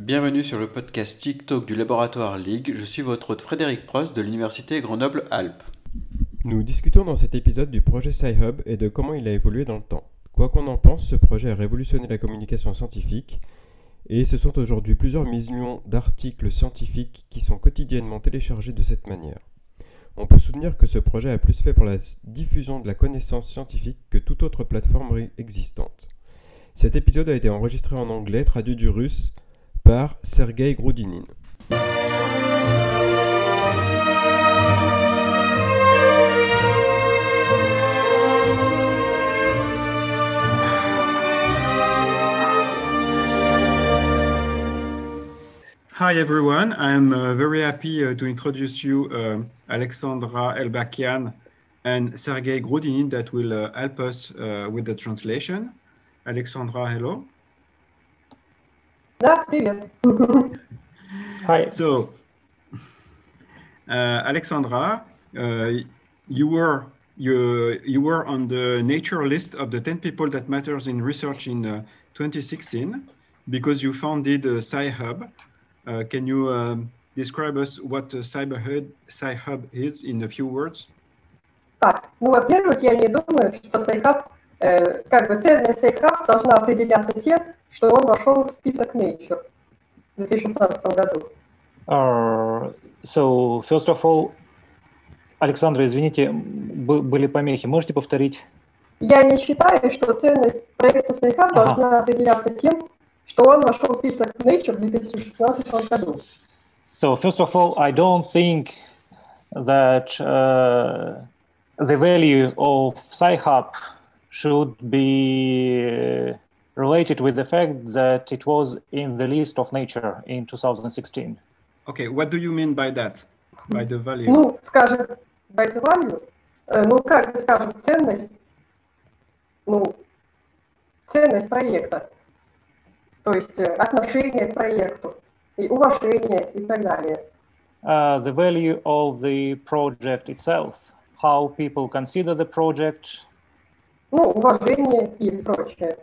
Bienvenue sur le podcast TikTok du laboratoire Ligue. Je suis votre hôte Frédéric Prost de l'Université Grenoble-Alpes. Nous discutons dans cet épisode du projet SciHub et de comment il a évolué dans le temps. Quoi qu'on en pense, ce projet a révolutionné la communication scientifique et ce sont aujourd'hui plusieurs millions d'articles scientifiques qui sont quotidiennement téléchargés de cette manière. On peut soutenir que ce projet a plus fait pour la diffusion de la connaissance scientifique que toute autre plateforme existante. Cet épisode a été enregistré en anglais, traduit du russe par Sergei Groudinin. Hi everyone, I'm uh, very happy uh, to introduce you uh, Alexandra Elbakian and Sergei Grudinin that will uh, help us with the translation. Alexandra, hello. Да, привет. Hi. So, uh, Alexandra, uh, you were you you were on the nature list of the 10 people that matters in research in uh, 2016 because you founded uh, SciHub. Uh, can you um, describe us what uh, CyberHub SciHub is in a few words? Так, ну, во-первых, я не думаю, что сайхаб, э, как бы ценность сайхаб должна определяться тем, что он вошел в список Nature в 2016 году. Uh, so, first of all, Александра, извините, бы- были помехи. Можете повторить? Я не считаю, что ценность проекта сайхаб Ага. должна определяться тем, что он вошел в список Nature в 2016 году. So, first of all, I don't think that uh, the value of Sci-Hub should be uh, related with the fact that it was in the list of Nature in 2016. Okay, what do you mean by that? By the value? Ну, скажем, by the value, э, ну, как бы скажем, ценность, ну, ценность проекта, то есть э, отношение к проекту, и уважение и так далее. uh, the value of the project itself, how people consider the project, Ну, уважение и прочее.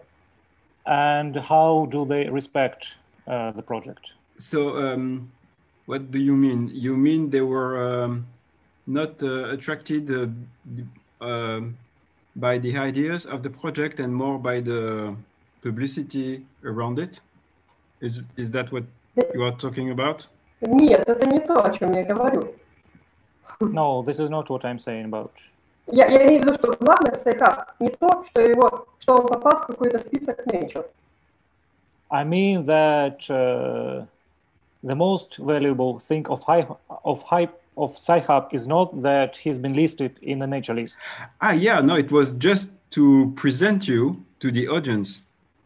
and how do they respect uh, the project. So, um, what do you mean? You mean they were um, not uh, attracted uh, b- um, by the ideas of the project and more by the publicity around it? Is is that what you are talking about? Нет, это не то, о чем я говорю. No, this is not what I'm saying about. Я, я имею в виду, что главное в Сайхаб не то, что, его, что он попал в какой-то список Nature. I mean that uh, the most valuable thing of high of high of Sci-Hub is not that he's been listed in the nature list. Ah, yeah, no, it was just to present you to the audience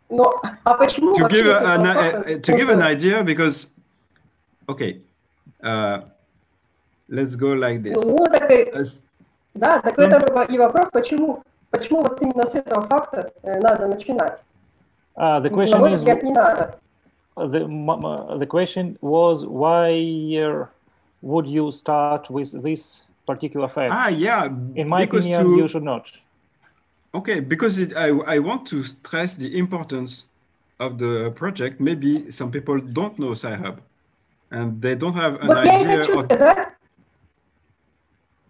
Но, а почему to вообще give этот a, an, вопрос uh, to give an нужен? idea because, okay, uh, let's go like this. Ну, так и- As- Да, так Ну. это и вопрос, почему, почему вот именно с этого факта э, надо начинать. Uh, the На question мой is взгляд, не надо. the m- m- the question was why uh, would you start with this particular fact? ah, yeah, In my because opinion, to, you should not. Okay, because it, I, I want to stress the importance of the project. Maybe some people don't know SciHub and they don't have an Вот я и idea хочу of. сказать,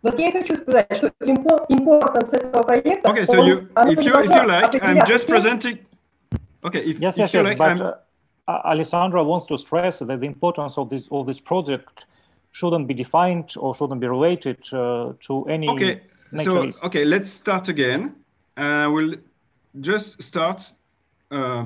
вот я и хочу сказать, что импо- importance этого проекта, Okay, so он- you, оно if не you, if you должно like, I'm определяться just тем, presenting. Okay, if, Yes, if yes, you yes. like, but I'm, uh, A- Alessandra wants to stress that the importance of this of this project shouldn't be defined or shouldn't be related uh, to any okay, nature so list. okay, let's start again. Uh, we'll just start uh,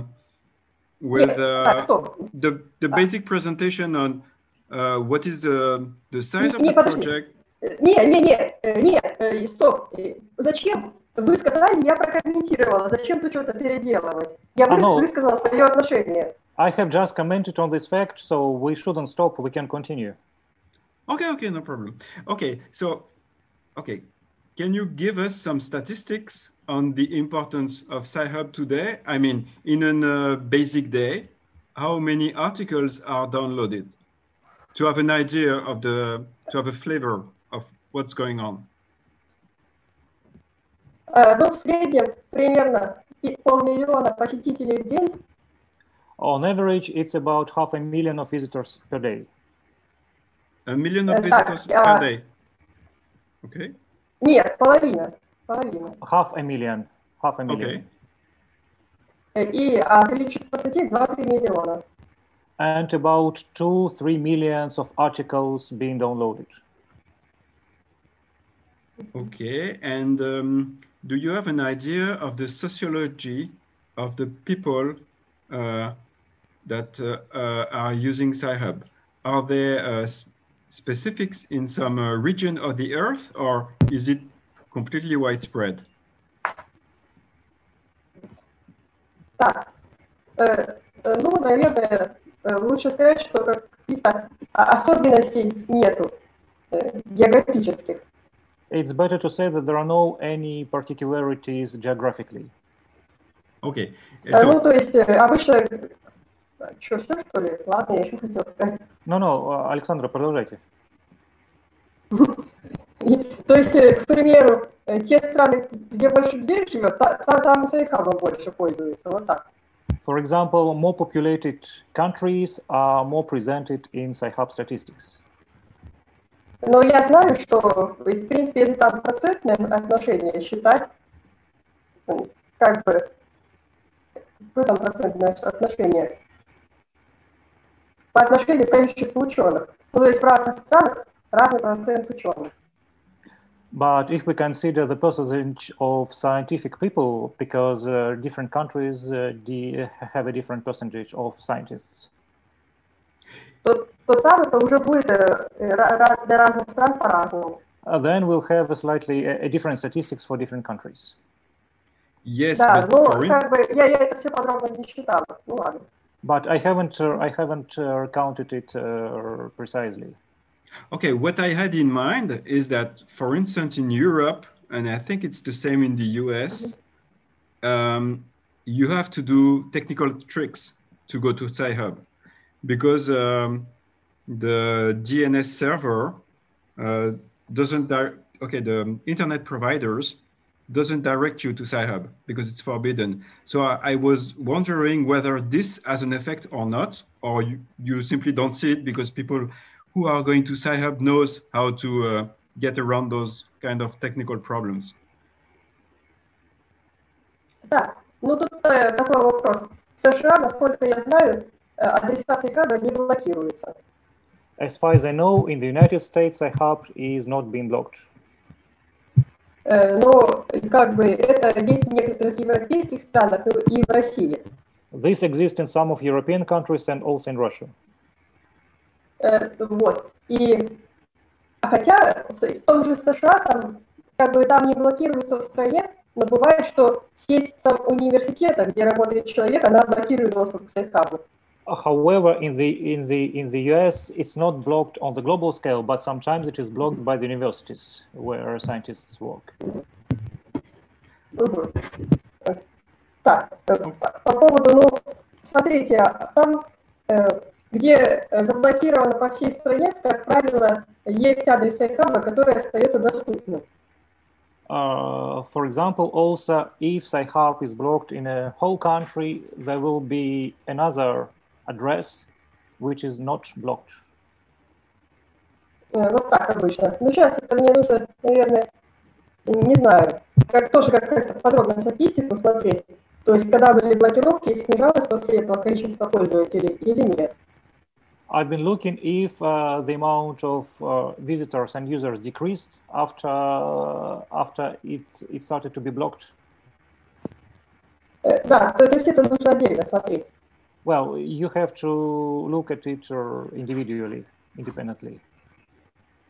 with Нет, uh, так, стоп. the the basic presentation on uh, what is the the size of Не, the подожди. project. Э, Не, не, не, э, не, э, стоп. Э, Зачем? Вы сказали, я прокомментировала. Зачем тут что-то переделывать? Я А, ну. высказала свое отношение. I have just commented on this fact, so we shouldn't stop. We can continue. Okay, okay, no problem. Okay, so, okay, can you give us some statistics on the importance of SciHub today? I mean, in a uh, basic day, how many articles are downloaded? To have an idea of the, to have a flavor of what's going on. Э, Ну, в среднем примерно пи- полмиллиона посетителей в день. On average, it's about half a million of visitors per day. A million of Uh, visitors uh, per day. Okay. Нет, половина. Половина. Half a million. Half a million. Okay. Э, И а, количество статей 2-3 миллиона. And about two, three millions of articles being downloaded. Okay. And um, do you have an idea of the sociology of the people uh, that uh, uh, are using Sci-Hub? Are there uh, s- specifics in some uh, region of the earth or is it completely widespread? Так, э, э, ну, наверное, э, лучше сказать, что каких-то а, особенностей нету э, географических. It's better to say that there are no any particularities geographically. Okay. Э, So, Ну, то есть э, обычно... Что, все, что ли? Ладно, я еще хотела сказать. No, no, Александра, продолжайте. И, то есть, э, к примеру, э, те страны, где больше людей живет, та- та- там Сайхабом больше пользуются. Вот так. For example, more populated countries are more presented in Sci-Hub statistics. Но я знаю, что, в принципе, если там процентное отношение считать, м, как бы, в этом процентное отношение, по отношению к количеству ученых. Ну, то есть в разных странах разный процент ученых. But if we consider the percentage of scientific people, because uh, different countries uh, have a different percentage of scientists, То, то там это уже будет э, ра- ра- для разных стран по-разному. uh, then we'll have a slightly a, a different statistics for different countries. yes, Да, but но for in- как бы я, я это все подробно не считала. Ну ладно. But I haven't uh, I haven't uh, counted it uh, precisely. Okay, what I had in mind is that, for instance, in Europe, and I think it's the same in the US, um, you have to do technical tricks to go to Sci-Hub because um, the DNS server uh, doesn't, di- okay, the internet providers doesn't direct you to Sci-Hub because it's forbidden. So I, I was wondering whether this has an effect or not, or you, you simply don't see it because people who are going to Sci-Hub knows how to uh, get around those kind of technical problems. Да, ну тут э, такой вопрос. В США, насколько я знаю, э, адреса Сайхаба не блокируются. As far as I know, in the United States, Sci-Hub is not being blocked. Э, Но как бы это есть в некоторых европейских странах и в России. This exists in some of European countries and also in Russia. Э, Вот. И а хотя в том же США там как бы там не блокируется в стране, но бывает, что сеть сам университета, где работает человек, она блокирует доступ к сайхабу. However, in the in the in the US, it's not blocked on the global scale, but sometimes it is blocked by the universities where scientists work. Мгм. Э, Так, э, по поводу, ну, смотрите, а там, э, где э, заблокировано по всей стране, как правило, есть адрес сайхаба, который остается доступным. Uh, for example, also if Sci-Hub is blocked in a whole country, there will be another address which is not blocked. Э, Вот так обычно. Ну, сейчас это мне нужно, наверное, не знаю, как тоже как как-то подробно статистику смотреть. То есть, когда были блокировки, снижалось после этого количество пользователей или нет. I've been looking if uh, the amount of uh, visitors and users decreased after after it it started to be blocked. Э, Да, то, то есть это нужно отдельно смотреть. Well, you have to look at it uh, individually, independently.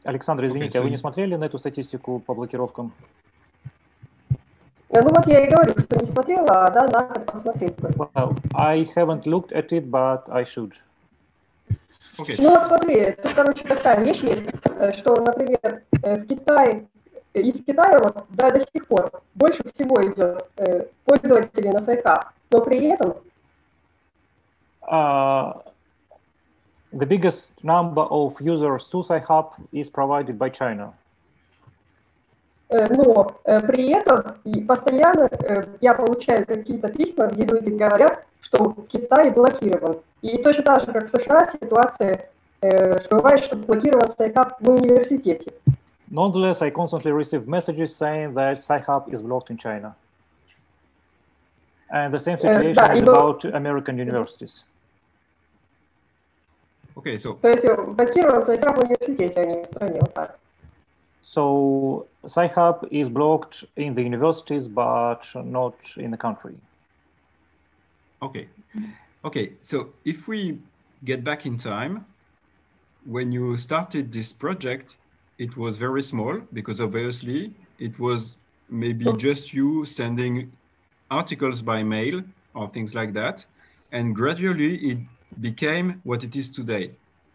Александр, извините, а вы so не you- смотрели на эту статистику по блокировкам? Э, Ну вот я и говорю, что не смотрела, а да, надо посмотреть. Well, I haven't looked at it, but I should. Okay. Ну вот смотри, тут, короче, такая вещь есть, э, что, например, э, в Китае, из Китая вот да, до сих пор больше всего идет пользователей на сайхаб, но при этом the biggest number of users to Sci-Hub is provided by China. Э, Но э, при этом и постоянно э, я получаю какие-то письма, где люди говорят, что Китай блокирован. И точно так же, как в США, ситуация э, бывает, что блокирован Сайхаб в университете. Nonetheless, I constantly receive messages saying that Sci-Hub is blocked in China. And the same situation да, is и бо- about American universities. Okay, so То есть э, блокирован Сайхаб в университете, а не в стране. Вот так. So Sci-Hub is blocked in the universities, but not in the country. Okay. Okay. So if we get back in time, when you started this project, it was very small because obviously it was maybe just you sending articles by mail or things like that. And gradually it became what it is today.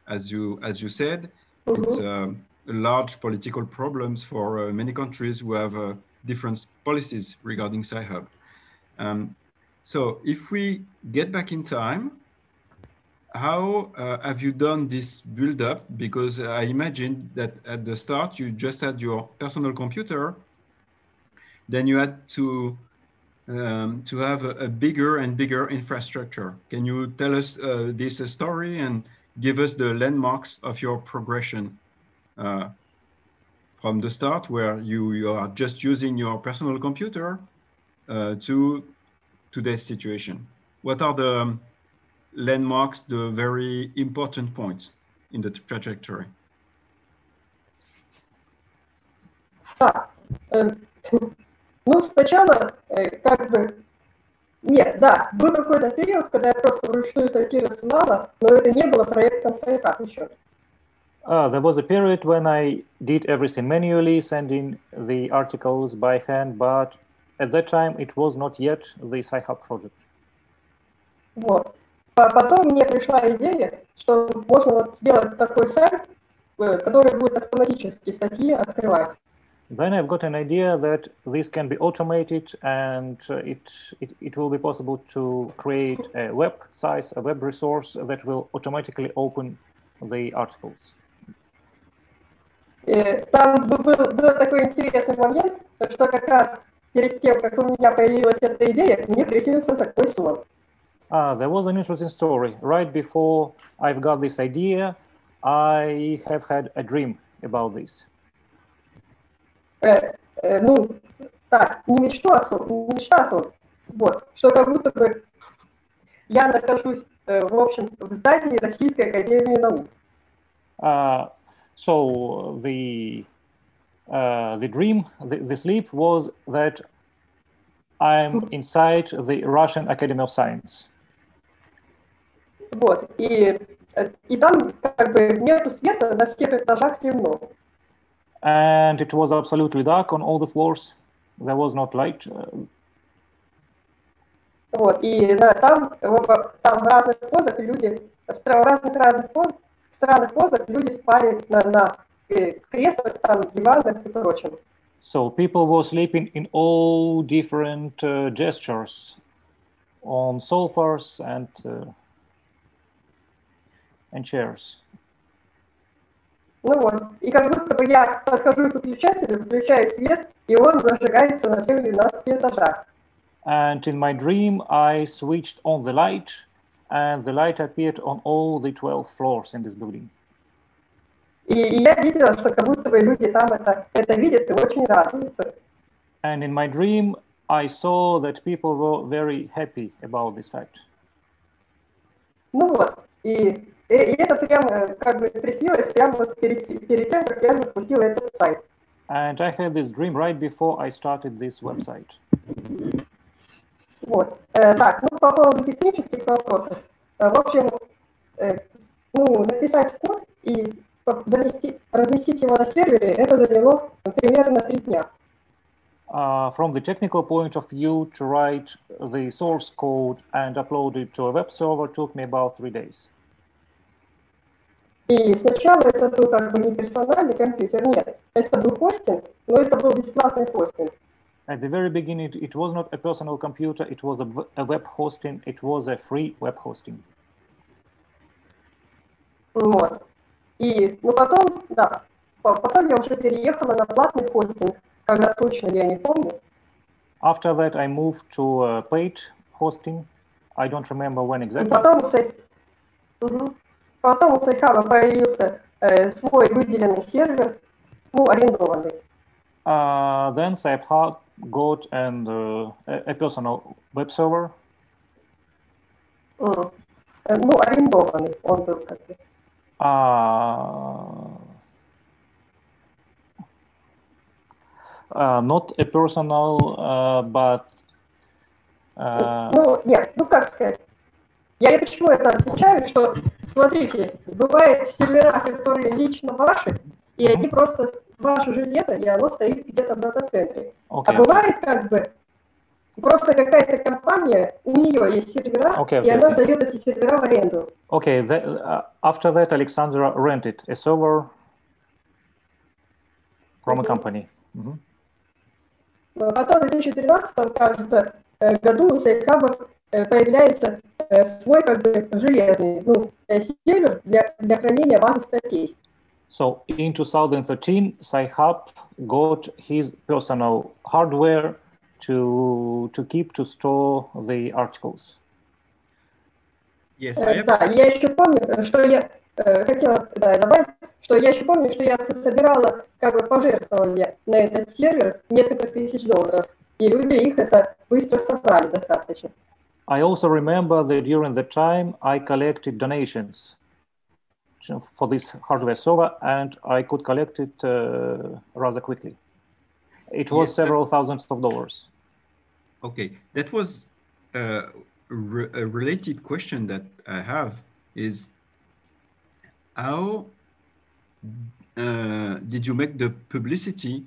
As you as you said, it's um, large political problems for uh, many countries who have uh, different policies regarding Sci-Hub. Um, so if we get back in time, how uh, have you done this build up? Because I imagine that at the start you just had your personal computer, then you had to um, to have a, a, bigger and bigger infrastructure. Can you tell us uh, this story and give us the landmarks of your progression uh, from the start, where you, you are just using your personal computer uh, to today's situation? What are the landmarks, the very important points in the trajectory? Um, ну, сначала, э, как бы, нет, да, был какой-то период, когда я просто вручную статьи рассылала, но это не было проектом Сайхаб еще. Uh, there was a period when I did everything manually, sending the articles by hand, but at that time it was not yet the Sci-Hub project. Вот. А потом мне пришла идея, что можно вот сделать такой сайт, э, который будет автоматически статьи открывать. Then I've got an idea that this can be automated and uh, it, it, it will be possible to create a web size, a web resource that will automatically open the articles. Э, Там бы- был, был такой интересный момент, что как раз перед тем, как у меня появилась эта идея, мне приснился такой сон. Ah, there was an interesting story. Right before I've got this idea, I have had a dream about this. Э, э, ну, так, а сон. Вот, что как будто бы я нахожусь, э, в общем, в здании Российской Академии Наук. Uh, so the uh, the dream, the, the sleep was that I'm inside the Russian Academy of Science, Вот, и, э, и там как бы нету света, на всех этажах темно. and it was absolutely dark on all the floors. There was not light. Uh, Вот, и да, там, в- там в разных позах люди, в стра- в разных разных поз, странных позах люди спали на, на э, креслах, там, диванах и прочем. so people were sleeping in all different uh, gestures, on sofas and uh, and chairs. Ну вот, и как будто бы я подхожу к выключателю, включаю свет, и он зажигается на всех 12 этажах. And in my dream, I switched on the light, and the light appeared on all the 12 floors in this building. И, и я видела, что как будто бы люди там это, это видят и очень радуются. And in my dream, I saw that people were very happy about this fact. Ну вот, и, и, и это прямо как бы приснилось прямо вот перед, те- перед тем, как я запустила этот сайт. And I had this dream right before I started this website. Вот. Э, так, ну по поводу технических вопросов. Э, в общем, э, ну, написать код и по- заместить, разместить его на сервере, это заняло примерно три дня. Uh, from the technical point of view, to write the source code and upload it to a web server took me about three days. И сначала это был как бы не персональный компьютер, нет, это был хостинг, но это был бесплатный хостинг. At the very beginning, it, it was not a personal computer, it was a, web hosting, it was a free web hosting. Вот. И, ну потом, да, по- потом я уже переехала на платный хостинг, когда точно я не помню. After that, I moved to uh, paid hosting. I don't remember when И exactly. потом у, Сай- Мгм. Потом у Сайхаба появился э, свой выделенный сервер, ну, арендованный. Uh, then Sci-Hub got and uh, a, personal web server. Э, Ну, арендованный он был как бы. Uh, uh, not a personal, uh, but uh, Ну, нет, ну как сказать. Я и почему это отвечаю, что, смотрите, бывают сервера, которые лично ваши, и они просто ваше железо, и оно стоит где-то в дата-центре. А okay. бывает как бы просто какая-то компания, у нее есть сервера, Окей, и окей, она дает эти сервера в аренду. Okay, the, uh, after that, Alexandra rented a server from a company. Mhm. Но Потом в 2013, кажется, э, году у Сайхаба э, появляется свой как бы железный ну, э, сервер для, для хранения базы статей. So in 2013, Sci-Hub got his personal hardware to to keep to store the articles. Yes, Э, I have. Да, я еще помню, э, что я э, хотела да, добавить, что я еще помню, что я со- собирала как бы пожертвования на этот сервер несколько тысяч долларов, и люди их это быстро собрали достаточно. I also remember that during the time I collected donations for this hardware server, and I could collect it uh, rather quickly. It was Yes, that- several thousands of dollars. Okay, that was uh, re- a related question that I have is how uh, did you make the publicity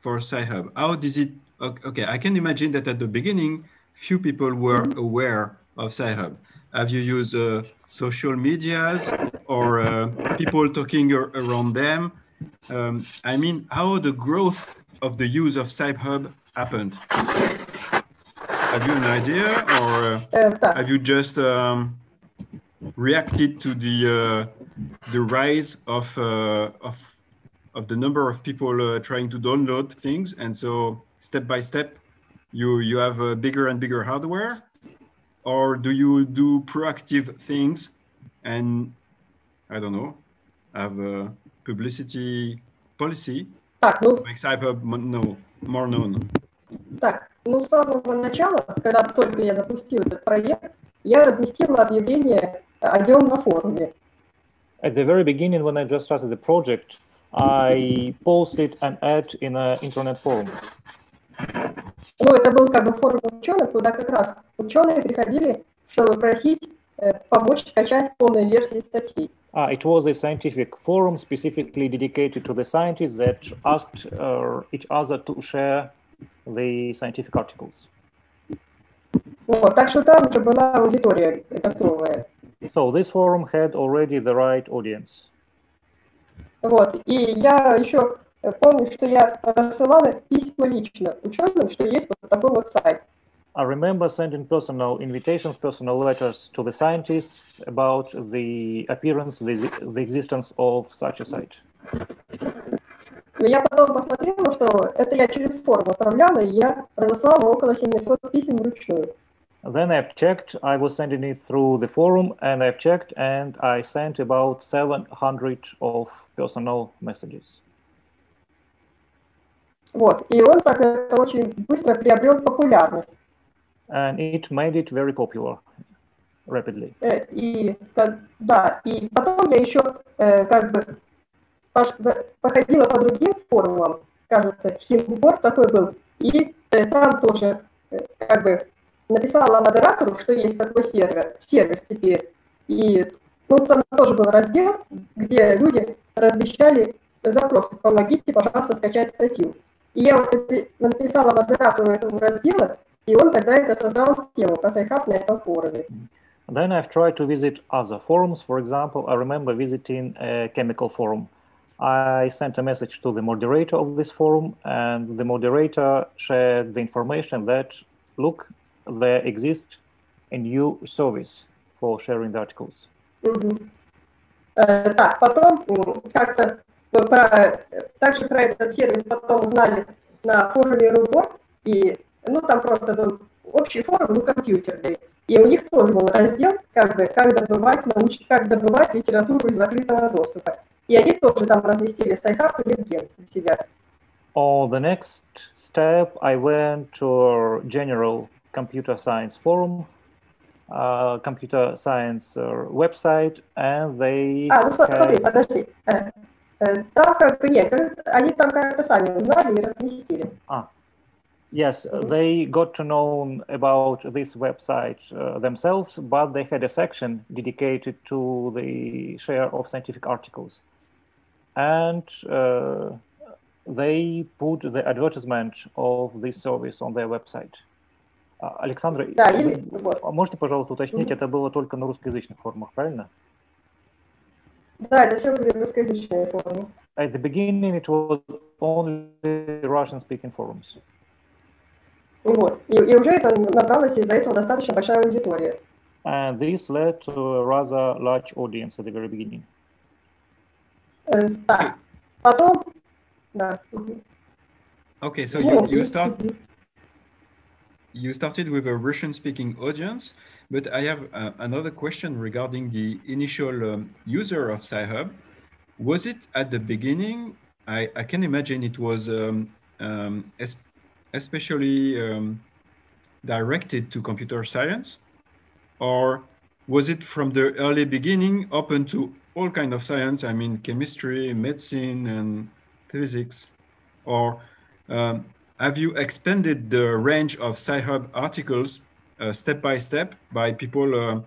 for Sci-Hub? How did it? ok- Okay, I can imagine that at the beginning, few people were aware of Sci-Hub. Have you used uh, social medias or uh, people talking around them? Um, I mean, how the growth of the use of Sci-Hub happened? Have you an idea, or uh, uh, have you just um, reacted to the uh, the rise of of of the number of people trying to download things, and so step by step you you have a bigger and bigger hardware, or do you do proactive things, and I don't know, have a publicity policy так, ну, to make Cyber no, more known? Так, ну с самого начала, когда только я запустил этот проект, я разместила объявление о нем на форуме. At the very beginning, when I just started the project, I posted an ad in an internet forum. Ну, это был как бы форум ученых, куда как раз ученые приходили, чтобы просить э, помочь скачать полные версии статей. Uh, it was a scientific forum specifically dedicated to the scientists that asked uh, each other to share the scientific articles. Вот, так что там уже была аудитория готовая. So this forum had already the right audience. Вот, и я еще э, помню, что я рассылала письма лично ученым, что есть вот такой вот сайт. I remember sending personal invitations, personal letters to the scientists about the appearance, the, the existence of such a site. Но я потом посмотрела, что это я через форум отправляла, и я разослала около 700 писем вручную. Then I've checked, I was sending it through the forum, and I've checked, and I sent about 700 of personal messages. Вот, и он так это очень быстро приобрел популярность. And it made it very popular rapidly. Э, И да, и потом я еще э, как бы походила по другим форумам, кажется, Химбор такой был, и э, там тоже э, как бы написала модератору, что есть такой сервер, сервис теперь. И ну, там тоже был раздел, где люди размещали запросы, помогите, пожалуйста, скачать статью. И я вот напи- написала модератору этого раздела, и он тогда это создал тему про сайхаб на этом форуме. Then I've tried to visit other forums. For example, I remember visiting a chemical forum. I sent a message to the moderator of this forum, and the moderator shared the information that, look, there exists a new service for sharing the articles. Мгм. Э, Так, потом м, как-то мы про, также про этот сервис потом узнали на форуме Рубор, и ну там просто был общий форум, ну компьютерный. И у них тоже был раздел, как бы, как добывать, науч... как добывать литературу из закрытого доступа. И они тоже там разместили сайхаб и литген у себя. On the next step, I went to a general computer science forum, uh, computer science uh, website, and they А, ну смо- смотри, had- подожди. Э, э, Там как бы нет, э, они там как-то сами узнали и разместили. Yes, they got to know about this website uh, themselves, but they had a section dedicated to the share of scientific articles. And uh, they put the advertisement of this service on their website. А, Александра, Да, вы- или вот. а можете, пожалуйста, уточнить, Мгм. это было только на русскоязычных форумах, правильно? Да, это все были русскоязычные форумы. At the beginning, it was only Russian-speaking forums. Вот. И, и уже это набралось из-за этого достаточно большая аудитория. And this led to a rather large audience at the very beginning. Э, Так, потом, да. мгм. Okay, so Ну, you, you и- start мгм. you started with a Russian-speaking audience, but I have uh, another question regarding the initial um, user of Sci-Hub. Was it at the beginning? I, I can imagine it was um, um, es- especially um, directed to computer science, or was it from the early beginning open to all kind of science? I mean, chemistry, medicine, and physics, or um, have you expanded the range of Sci-Hub articles uh, step by step by people uh,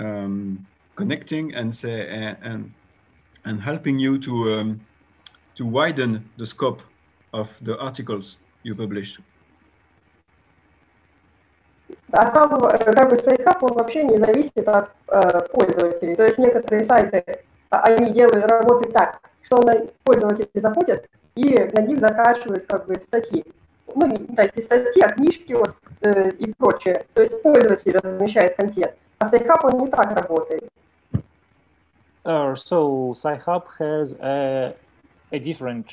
um, connecting and say and and helping you to um, to widen the scope of the articles you publish? А там э, как бы Sci-Hub, он вообще не зависит от э, пользователей. То есть некоторые сайты, они делают работы так, что на пользователи заходят и на них закачивают как бы статьи Ну, не, то есть не статьи, а книжки вот, э, и прочее. То есть пользователь размещает контент. А сайхаб, он не так работает. Uh, so Sci-Hub has a, a different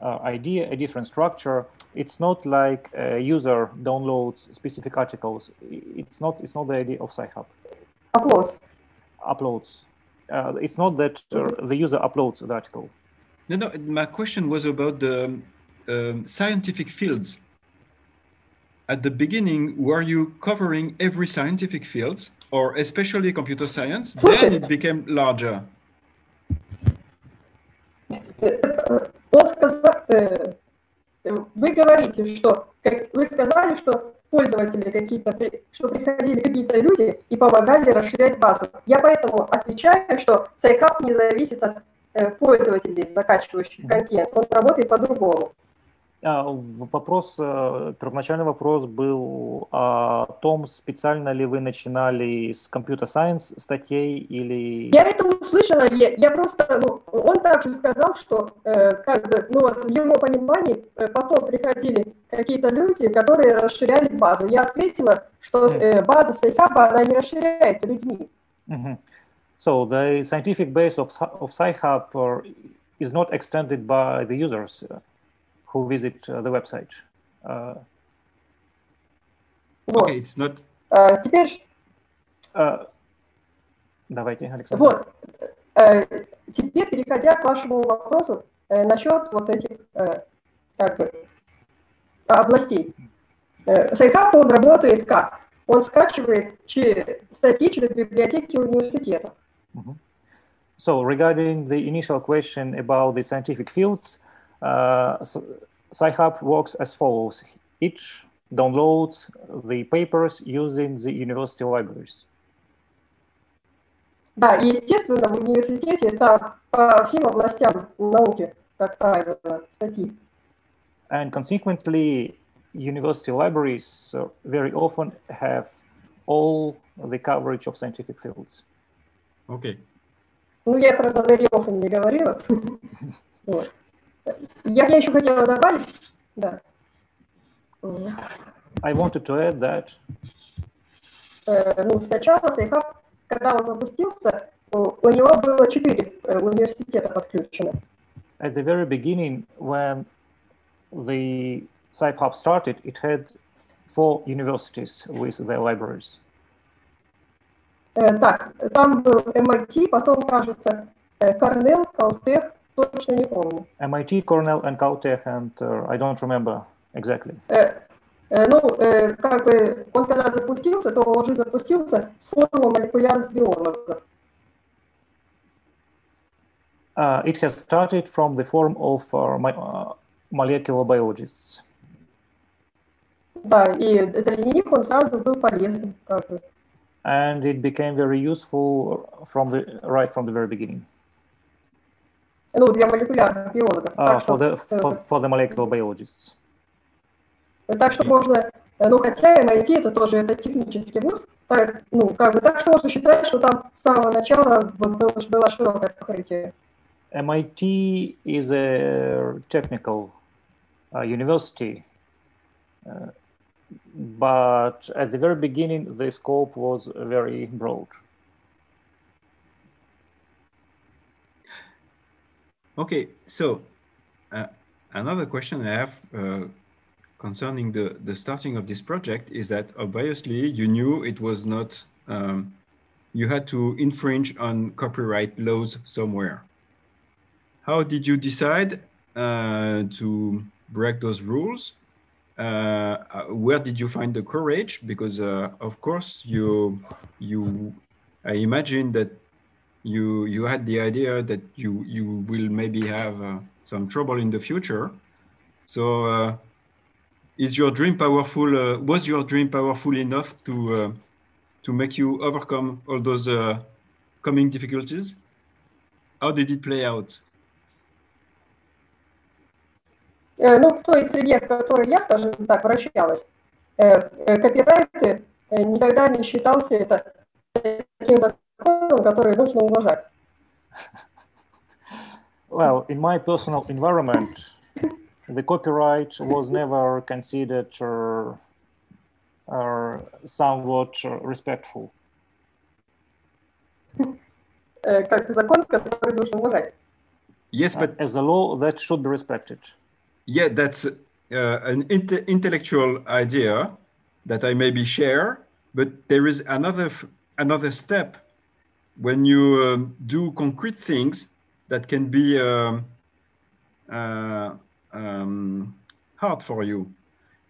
uh, idea, a different structure. It's not like a user downloads specific articles. I- It's not. It's not the idea of Sci-Hub. Оплос. Uploads. Uh, it's not that uh, the user uploads the article. No, no. My question was about the um, scientific fields. At the beginning, were you covering every scientific field, or especially computer science? Then it became larger. Он сказал, э, вы говорите, что вы сказали, что пользователи какие-то, что приходили какие-то люди и помогали расширять базу. Я поэтому отвечаю, что сайхаб не зависит от э, пользователей, закачивающих контент. Он работает по-другому. А, Вопрос, э, первоначальный вопрос был о том, специально ли вы начинали с Computer Science статей или... Я это услышала, я, я просто, ну, он также сказал, что э, как бы, ну вот в его понимании э, потом приходили какие-то люди, которые расширяли базу. Я ответила, что э, база сайхаба, она не расширяется людьми. Mhm. So the scientific base of, of Sci-Hub uh, is not extended by the users who visit uh, the website. Uh, Вот. Okay, it's not А, теперь, uh, давайте, Александр. вот, э, теперь переходя к вашему вопросу э, насчет вот этих э, как бы областей. Э, Сайхаб, он работает как? Он скачивает че- статьи через библиотеки университета. Mhm. So regarding the initial question about the scientific fields, uh, S- Sci-Hub works as follows. Each downloads the papers using the university libraries. Да, и естественно, в университете там по всем областям науки, как правило, статьи. And consequently, university libraries uh, very often have all the coverage of scientific fields. okay. Ну, я про Донарев не говорила. Вот. Я, я еще хотела добавить, да. I wanted to add that э, Ну, сначала Сайхаб, когда он запустился, у него было четыре э, университета подключено. at the very beginning, when the SciPub started, it had four universities with their libraries. Э, так, там был MIT, потом, кажется, Корнелл, Caltech, точно не помню. MIT, Cornell, and Caltech, and uh, I don't remember exactly. Э, э, ну, э, как бы он когда запустился, то он уже запустился с форума молекулярных биологов. Uh, it has started from the form of uh, my, uh, molecular biologists. Да, и для них он сразу был полезен. Как бы. and it became very useful from the right from the very beginning Ну, для молекулярных биологов. uh, Так for что, the for, for the molecular biologists. так что можно, э, ну, хотя MIT это тоже это технический вуз, так, ну, как бы так что можно считать, что там с самого начала было, было широкое покрытие. MIT is a technical uh, university, uh, but at the very beginning, the scope was very broad. Okay, so uh, another question I have uh, concerning the, the starting of this project is that obviously you knew it was not, um, you had to infringe on copyright laws somewhere. How did you decide uh, to break those rules? Uh, uh, where did you find the courage? Because uh, of course you, you, I imagine that you you had the idea that you you will maybe have uh, some trouble in the future so uh, is your dream powerful uh, was your dream powerful enough to uh, to make you overcome all those uh, coming difficulties how did it play out Э, Ну, в той среде, в которой я, скажем так, вращалась, э, э, копирайт э, никогда не считался это таким законом, который нужно уважать. Well, in my personal environment, the copyright was never considered uh, uh, somewhat uh, respectful. Э, Как закон, который нужно уважать. yes but as a law that should be respected. yeah that's uh, an inte- intellectual idea that i maybe share but there is another f- another step when you um, do concrete things that can be um, uh, um, hard for you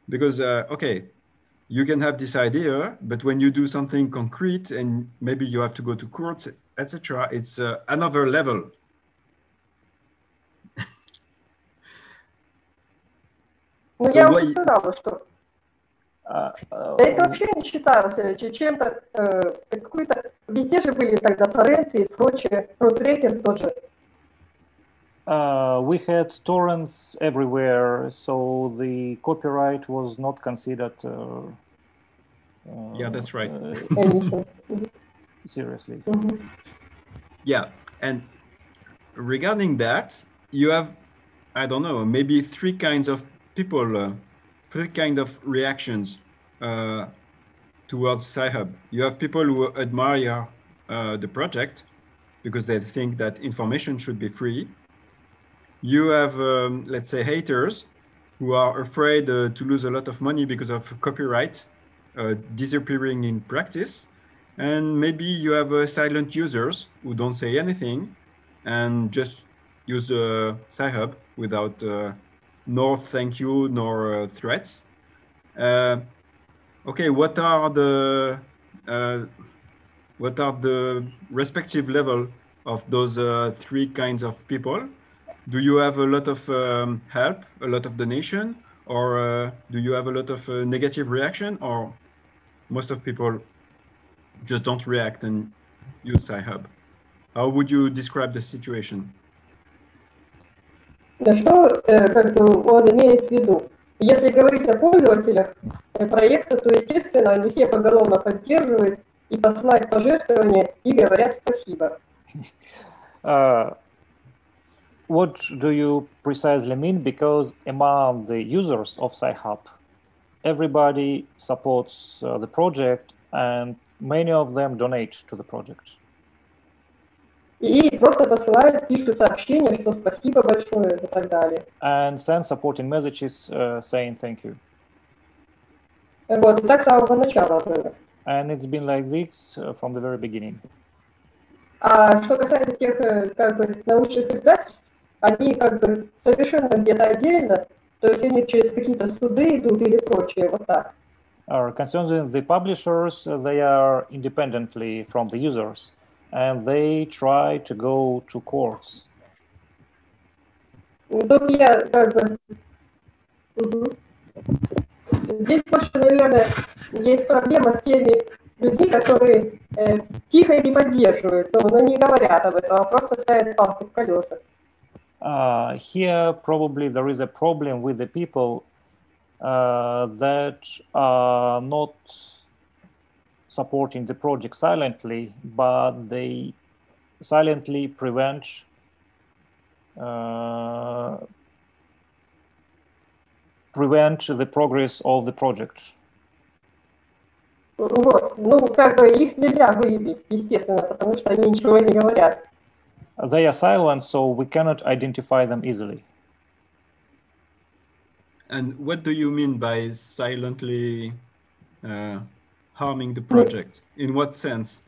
because uh, okay you can have this idea but when you do something concrete and maybe you have to go to court etc it's uh, another level Ну, So я what уже you- сказала, что Uh, да это вообще не считалось э, че- чем-то, э, какой-то... Везде же были тогда торренты и прочее, рутрекер тот же. uh, we had torrents everywhere, so the copyright was not considered. Uh, uh, Yeah, that's right. uh, Конечно. Мгм. seriously. Мгм. Yeah, and regarding that, you have, I don't know, maybe three kinds of people, uh, three kind of reactions uh, towards Sci-Hub. You have people who admire uh, the project because they think that information should be free. You have, um, let's say, haters who are afraid uh, to lose a lot of money because of copyright uh, disappearing in practice. And maybe you have uh, silent users who don't say anything and just use the Sci-Hub without uh, nor thank you nor uh, threats. Uh, okay, what are the uh, what are the respective level of those uh, three kinds of people? Do you have a lot of um, help, a lot of donation, or uh, do you have a lot of uh, negative reaction, or most of people just don't react and use Sci-Hub? How would you describe the situation? Да Что э, как бы он имеет в виду? Если говорить о пользователях э, проекта, то, естественно, они все поголовно поддерживают и посылают пожертвования и говорят спасибо. Uh, what do you precisely mean? Because among the users of Sci-Hub, everybody supports uh, the project and many of them donate to the project. И просто посылают, пишут сообщения, что спасибо большое и так далее. and send supporting messages uh, saying thank you. Вот, и так с самого начала было. and it's been like this uh, from the very beginning. А что касается тех э, как бы научных издательств, они как бы совершенно где-то отдельно, то есть они через какие-то суды идут или прочее, вот так. Uh, concerning the publishers, uh, they are independently from the users, and they try to go to courts. Ну, Тут я как бы... Мгм. Здесь больше, наверное, есть проблема с теми людьми, которые э, тихо не поддерживают, ну, но не говорят об этом, а просто ставят палку в колеса. Uh, here, probably there is a problem with the people uh, that are not supporting the project silently, but they silently prevent uh, prevent the progress of the project. Вот, ну, как бы их нельзя выявить, естественно, потому что они ничего не говорят. They are silent, so we cannot identify them easily. And what do you mean by silently uh, harming the project? In what sense?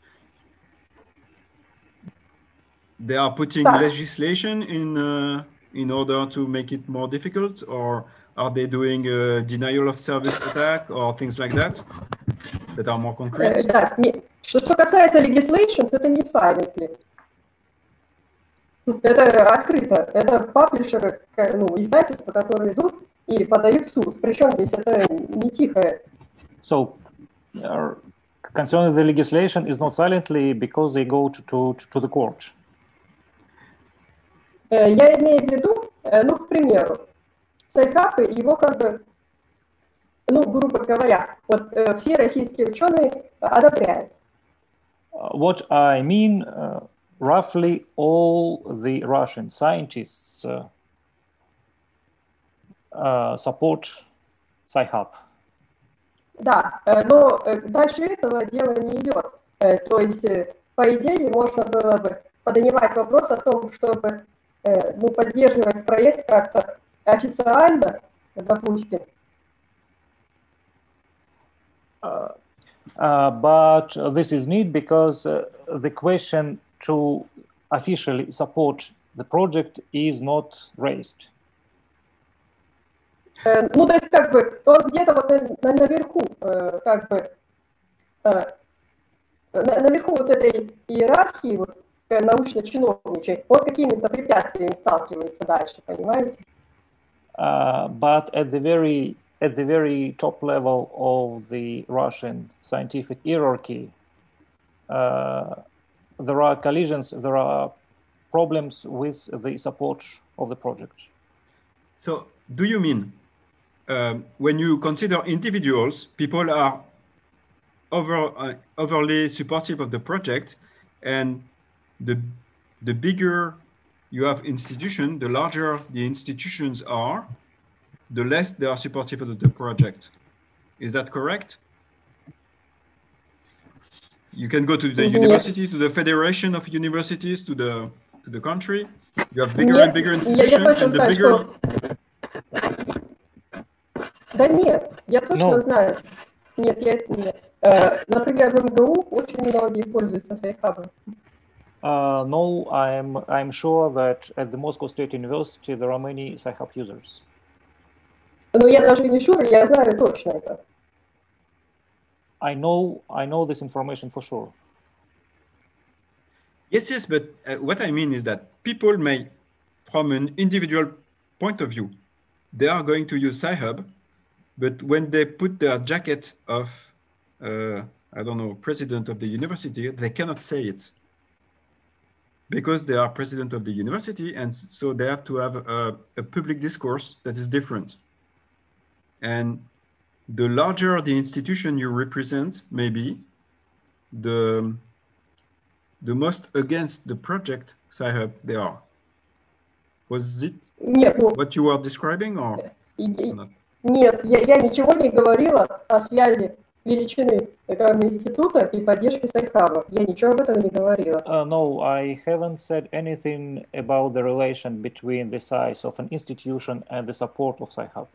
They are putting Sorry. legislation in uh, in order to make it more difficult, or are they doing a denial of service attack or things like that that are more Э, concrete? да, не- что, что касается legislations, это не silently. Это открыто. Это паблишеры, ка- ну, издательства, которые идут и подают в суд. Причем здесь это не тихое. So, uh, concerning the legislation, is not silently because they go to, to, to the court. Э, Я имею в виду, э, ну, к примеру, сайхапы, его как бы, ну, грубо говоря, вот э, все российские ученые одобряют. Uh, what I mean, uh, roughly all the Russian scientists uh, uh, support Sci-Hub. Да, э, но э, дальше этого дела не идет. Э, То есть, по идее, можно было бы поднимать вопрос о том, чтобы ну, поддерживать проект как-то официально, допустим. Uh, uh, but this is neat because uh, the question to officially support the project is not raised. Э, Ну, то есть, как бы, он где-то вот на- на- наверху, э, как бы, э, на- наверху вот этой иерархии, вот, э, научно-чиновничей, он с какими-то препятствиями сталкивается дальше, понимаете? Uh, but at the very at the very top level of the Russian scientific hierarchy, uh, there are collisions, there are problems with the support of the project. So, do you mean um, when you consider individuals, people are over, uh, overly supportive of the project, and the the bigger you have institution, the larger the institutions are, the less they are supportive of the project. Is that correct? You can go to the university, to the federation of universities, to the to the country. You have bigger and bigger institutions, and the bigger Да нет, я точно Ну. знаю. Нет, я нет. Э, Например, в МГУ очень многие пользуются сайхабом. Uh, no, I'm I'm sure that at the Moscow State University there are many Sci-Hub users. Но я даже не шур, я знаю точно это. I know I know this information for sure. Yes, yes, but uh, what I mean is that people may, from an individual point of view, they are going to use Sci-Hub, but when they put their jacket of, uh, I don't know, president of the university, they cannot say it because they are president of the university. And so they have to have a, a public discourse that is different. And the larger the institution you represent, maybe, the, the most against the project, Sci-Hub, they are. Was it yeah, what you were describing or? It, it, Нет, я, я ничего не говорила о связи величины этого института и поддержки Сайхаба. Я ничего об этом не говорила. Uh, no, I haven't said anything about the relation between the size of an institution and the support of Sci-Hub.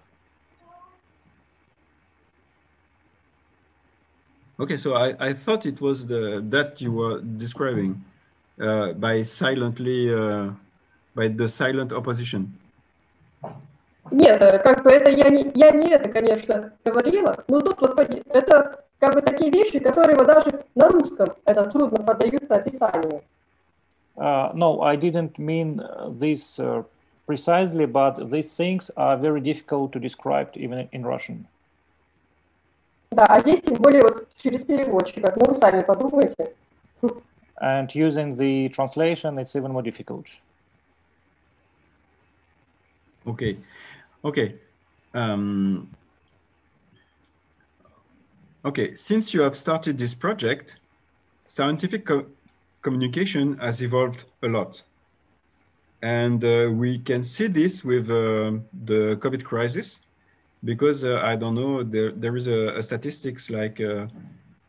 Okay, so I, I thought it was the that you were describing uh, by silently uh, by the silent opposition. Нет, э, как бы это я не, я не это, конечно, говорила, но тут вот это как бы такие вещи, которые вот даже на русском это трудно поддаются описанию. Uh, no, I didn't mean uh, this uh, precisely, but these things are very difficult to describe even in Russian. Да, а здесь тем более вот через переводчика, ну вы сами подумайте. And using the translation, it's even more difficult. Okay, okay. Um, okay, since you have started this project, scientific co- communication has evolved a lot. And uh, we can see this with uh, the COVID crisis because uh, I don't know, there, there is a, a statistics like uh,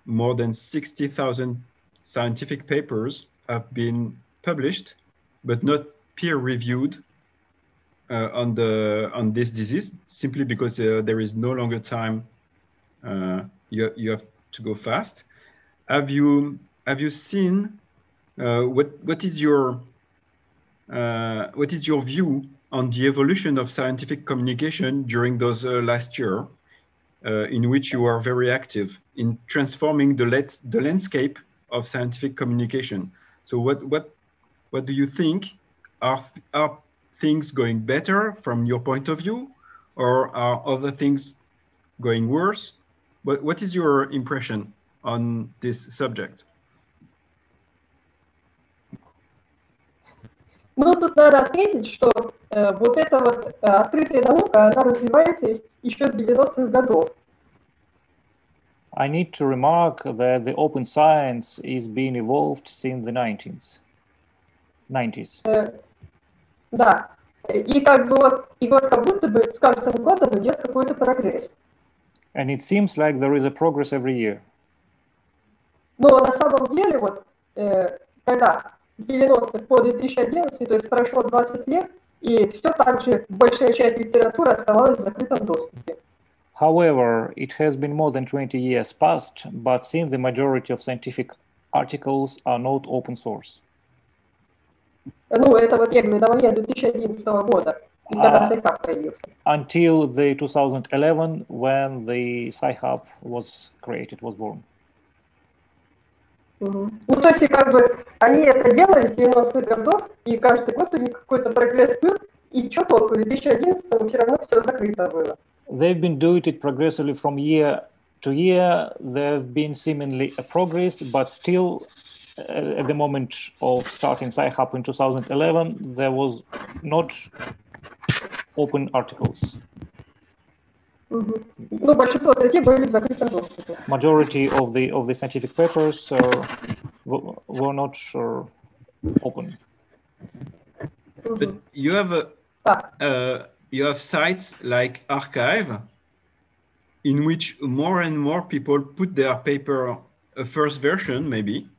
more than 60,000 scientific papers have been published, but not peer reviewed uh, on the on this disease simply because uh, there is no longer time. Uh, you you have to go fast. Have you have you seen uh, what what is your uh, what is your view on the evolution of scientific communication during those uh, last year, in which you are very active in transforming the let the landscape of scientific communication? So what what what do you think are are things going better from your point of view, or are other things going worse? What, what is your impression on this subject? Ну, тут надо отметить, что э, вот эта вот э, открытая наука, она развивается еще с 90-х годов. I need to remark that the open science is being evolved since the 19th. 90s. Э, да, и как бы вот, и вот как будто бы с каждым годом идет какой-то прогресс. And it seems like there is a progress every year. Но на самом деле вот, э, когда с 90-х по 2011, то есть прошло 20 лет, и все так же большая часть литературы оставалась в закрытом доступе. However, it has been more than 20 years past, but since the majority of scientific articles are not open source. Ну, это вот говорю, до момента 2011 года, когда А. Сайхаб появился. Until the 2011, when the Sci-Hub was created, was born. Мгм. Ну, то есть, как бы они это делали с 90-х годов, и каждый год у них какой-то прогресс был, и что толку, в 2011 все равно все закрыто было. They've been doing it progressively from year to year. There have been seemingly a progress, but still, uh, at the moment of starting SciHub in 2011, there was not open articles. Majority of the of the scientific papers uh, were not sure open. But you have a, uh, you have sites like arXiv, in which more and more people put their paper a first version maybe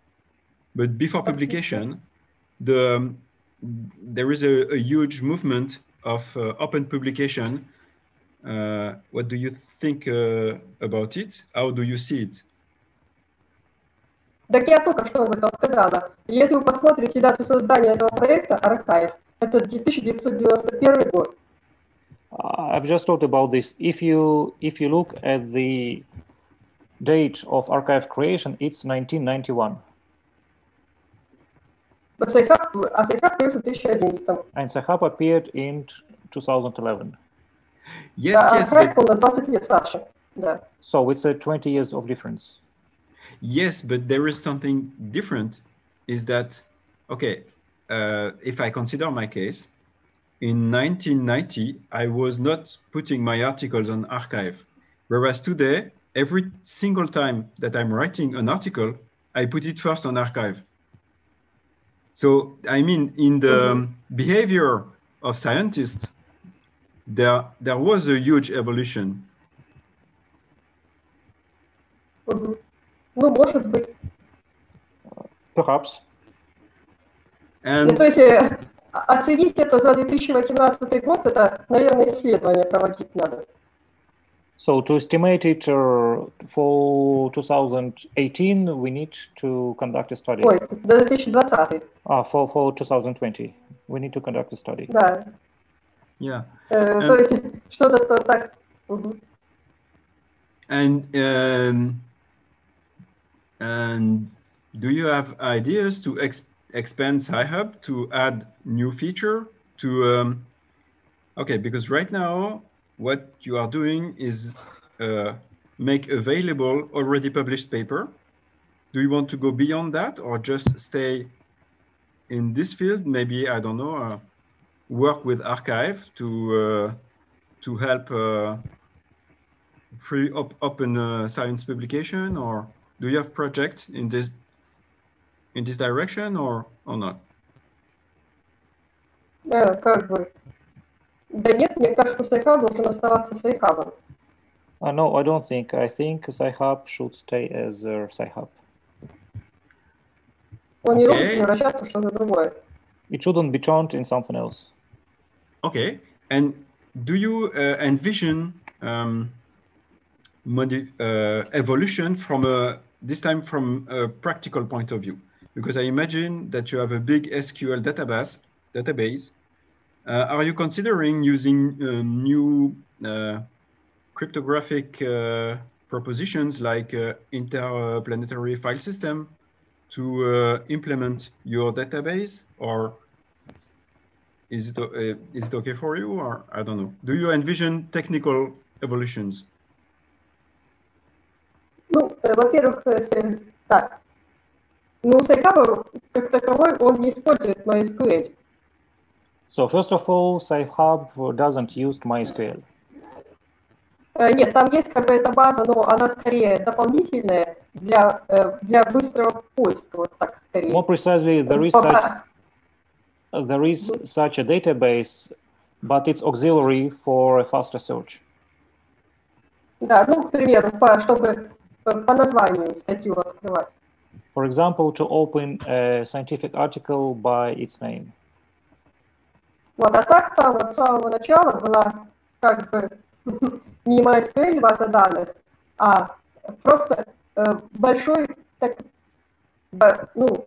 but before publication, the, um, there is a, a, huge movement of uh, open publication. Uh, what do you think uh, about it? How do you see it? Так я только что об этом сказала. Если вы посмотрите дату создания этого проекта, это 1991 год. Uh, I've just thought about this. If you if you look at the date of arXiv creation, it's 1991. But Sci-Hub, uh, Sci-Hub is a t-shirt And Sci-Hub appeared in 2011. Yes, uh, yes. But... So it's a uh, 20 years of difference. Yes, but there is something different. Is that okay? Uh, if I consider my case, in 1990 I was not putting my articles on arXiv, whereas today every single time that I'm writing an article, I put it first on arXiv. So I mean, in the um, behavior of scientists, there there was a huge evolution. Мгм. Ну, может быть. Perhaps. Ну, And то есть э, о- оценить это за 2018 год, это, наверное, исследование проводить надо. So to estimate it uh, for 2018, we need to conduct a study. Ой, до 2020. Ah, for, for 2020, we need to conduct a study. Да. Yeah. Э, Эм. То есть что-то то так. Мгм. And um, and do you have ideas to ex- expand Sci-Hub to add new feature to? Um, okay, because right now what you are doing is uh, make available already published paper. Do you want to go beyond that or just stay in this field? Maybe, I don't know, uh, work with arXiv to, uh, to help uh, free up, open science publication or do you have projects in this in this direction or or not? Yeah, probably. Да нет, мне кажется, должен оставаться Uh, no, I don't think. I think Sci-Hub should stay as uh, hub Он не должен превращаться в что-то другое. It shouldn't be turned in something else. Okay. And do you uh, envision um, modi- uh, evolution from a this time from a practical point of view? Because I imagine that you have a big SQL database database uh, are you considering using um, new uh, cryptographic uh, propositions like interplanetary file system to implement your database or is it, uh, is it okay for you or I don't know. Do you envision technical evolutions? Ну, э, во-первых, э, так, ну, Сайхаб как таковой, он не использует MySQL. So first of all, Sci-Hub doesn't use MySQL. Э, нет, там есть какая-то база, но она скорее дополнительная для, э, для быстрого поиска, вот так скорее. More precisely, there is, such, there is such a database, but it's auxiliary for a faster search. Да, ну, к примеру, по, чтобы э, по названию статью открывать. For example, to open a scientific article by its name. Вот, а так там от самого начала была как бы не MySQL база данных, а просто э, большой, так, б- ну,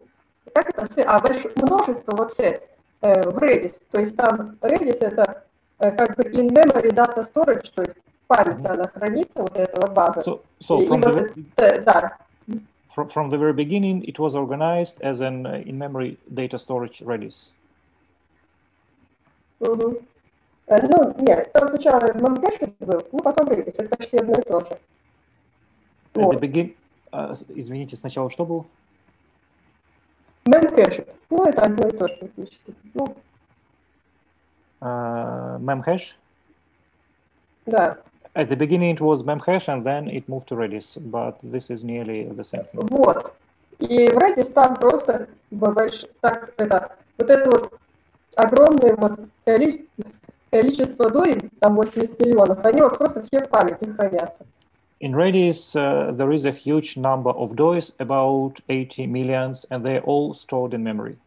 как это, а, больш- множество вот сет э, в Redis. То есть там Redis это э, как бы in-memory data storage, то есть в памяти она хранится, вот эта вот база. So, so И- и from вот the это, да, from, from the very beginning, it was organized as an uh, in-memory data storage Redis. Э, Ну, нет, там сначала Memcache был, ну, потом Redis, это почти одно и то же. At the Вот. begin, uh, с- извините, сначала что был? Memcache, ну, это одно и то же практически. Ну, Uh, memhash. да, At the beginning, it was memhash, and then it moved to Redis. But this is nearly the same thing. вот. И в Redis там просто так, это, вот это вот огромное вот коли- количество доин, там 80 миллионов, они вот просто все в памяти хранятся. In Redis, uh, there is a huge number of DOIs, about 80 millions, and they're all stored in memory.